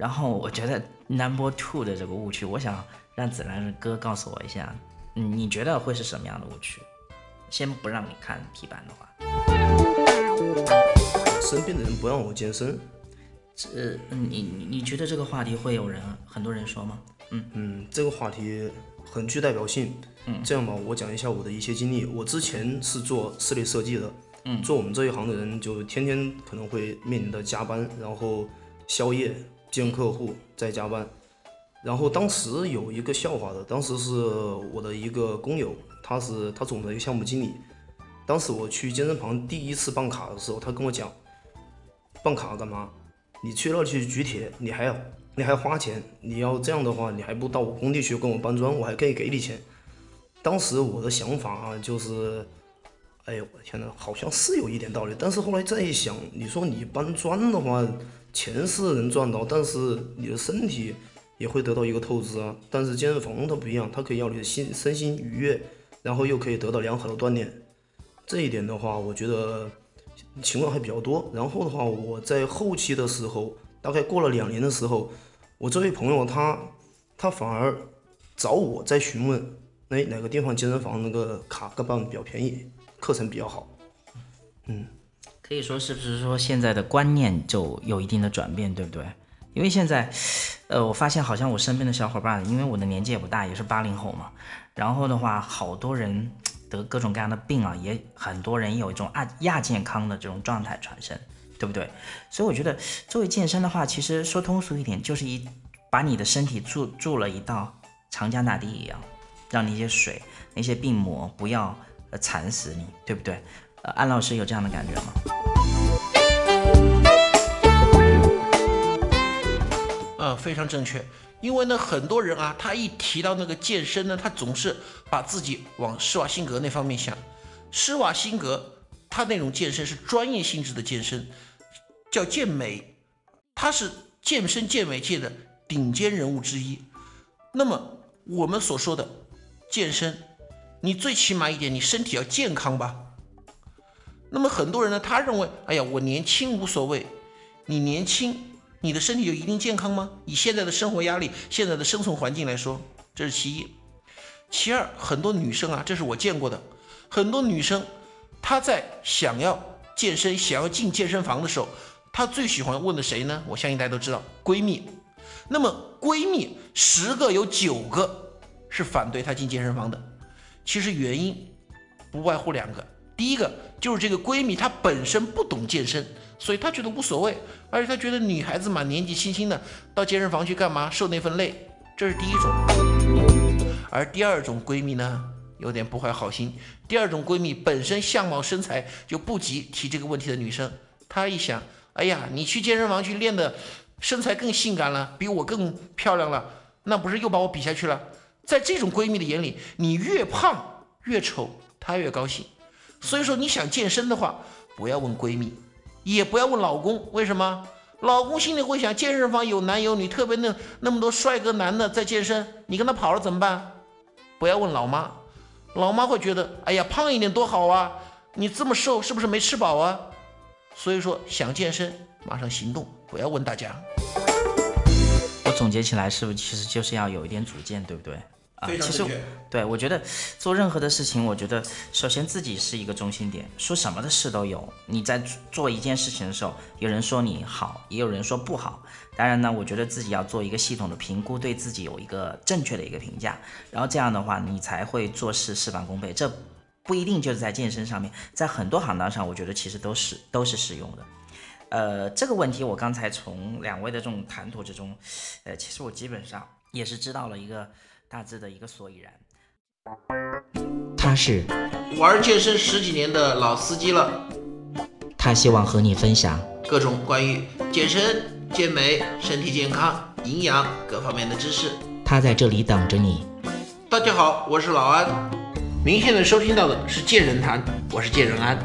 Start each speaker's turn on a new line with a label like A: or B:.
A: 然后我觉得 number two 的这个误区，我想让子兰哥告诉我一下，你觉得会是什么样的误区？先不让你看题板的话，
B: 身边的人不让我健身，
A: 这你你你觉得这个话题会有人很多人说吗？
B: 嗯嗯，这个话题很具代表性。
A: 嗯，
B: 这样吧，我讲一下我的一些经历。我之前是做室内设计的，嗯，做我们这一行的人就天天可能会面临的加班，然后宵夜。见客户在加班，然后当时有一个笑话的，当时是我的一个工友，他是他总的一个项目经理。当时我去健身房第一次办卡的时候，他跟我讲，办卡干嘛？你去那去举铁，你还要你还要花钱，你要这样的话，你还不到我工地去跟我搬砖，我还可以给你钱。当时我的想法啊，就是，哎呦我的天呐，好像是有一点道理，但是后来再一想，你说你搬砖的话。钱是能赚到，但是你的身体也会得到一个透支啊。但是健身房它不一样，它可以让你的心身心愉悦，然后又可以得到良好的锻炼。这一点的话，我觉得情况还比较多。然后的话，我在后期的时候，大概过了两年的时候，我这位朋友他他反而找我在询问，哎，哪个地方健身房那个卡办比较便宜，课程比较好，嗯。
A: 可以说是不是说现在的观念就有一定的转变，对不对？因为现在，呃，我发现好像我身边的小伙伴，因为我的年纪也不大，也是八零后嘛，然后的话，好多人得各种各样的病啊，也很多人有一种亚亚健康的这种状态产生，对不对？所以我觉得作为健身的话，其实说通俗一点，就是一把你的身体注注了一道长江大堤一样，让那些水、那些病魔不要呃惨死你，对不对？呃，安老师有这样的感觉吗？
C: 非常正确。因为呢，很多人啊，他一提到那个健身呢，他总是把自己往施瓦辛格那方面想。施瓦辛格他那种健身是专业性质的健身，叫健美，他是健身健美界的顶尖人物之一。那么我们所说的健身，你最起码一点，你身体要健康吧。那么很多人呢，他认为，哎呀，我年轻无所谓。你年轻，你的身体就一定健康吗？以现在的生活压力、现在的生存环境来说，这是其一。其二，很多女生啊，这是我见过的，很多女生，她在想要健身、想要进健身房的时候，她最喜欢问的谁呢？我相信大家都知道，闺蜜。那么闺蜜十个有九个是反对她进健身房的，其实原因不外乎两个。第一个就是这个闺蜜，她本身不懂健身，所以她觉得无所谓，而且她觉得女孩子嘛，年纪轻轻的到健身房去干嘛，受那份累，这是第一种。而第二种闺蜜呢，有点不怀好心。第二种闺蜜本身相貌身材就不及提这个问题的女生，她一想，哎呀，你去健身房去练的身材更性感了，比我更漂亮了，那不是又把我比下去了？在这种闺蜜的眼里，你越胖越丑，她越高兴。所以说，你想健身的话，不要问闺蜜，也不要问老公。为什么？老公心里会想，健身房有男有女，特别那那么多帅哥男的在健身，你跟他跑了怎么办？不要问老妈，老妈会觉得，哎呀，胖一点多好啊！你这么瘦，是不是没吃饱啊？所以说，想健身，马上行动，不要问大家。
A: 我总结起来，是不是其实就是要有一点主见，对不对？
C: 啊，其实
A: 对我觉得做任何的事情，我觉得 首先自己是一个中心点。说什么的事都有，你在做一件事情的时候，有人说你好，也有人说不好。当然呢，我觉得自己要做一个系统的评估，对自己有一个正确的一个评价，然后这样的话，你才会做事事半功倍。这不一定就是在健身上面，在很多行当上，我觉得其实都是都是适用的。呃，这个问题我刚才从两位的这种谈吐之中，呃，其实我基本上也是知道了一个。大致的一个所以然，他是
C: 玩健身十几年的老司机了。
A: 他希望和你分享
C: 各种关于健身、健美、身体健康、营养各方面的知识。
A: 他在这里等着你。
C: 大家好，我是老安。您现在收听到的是《健人谈》，我是健人安。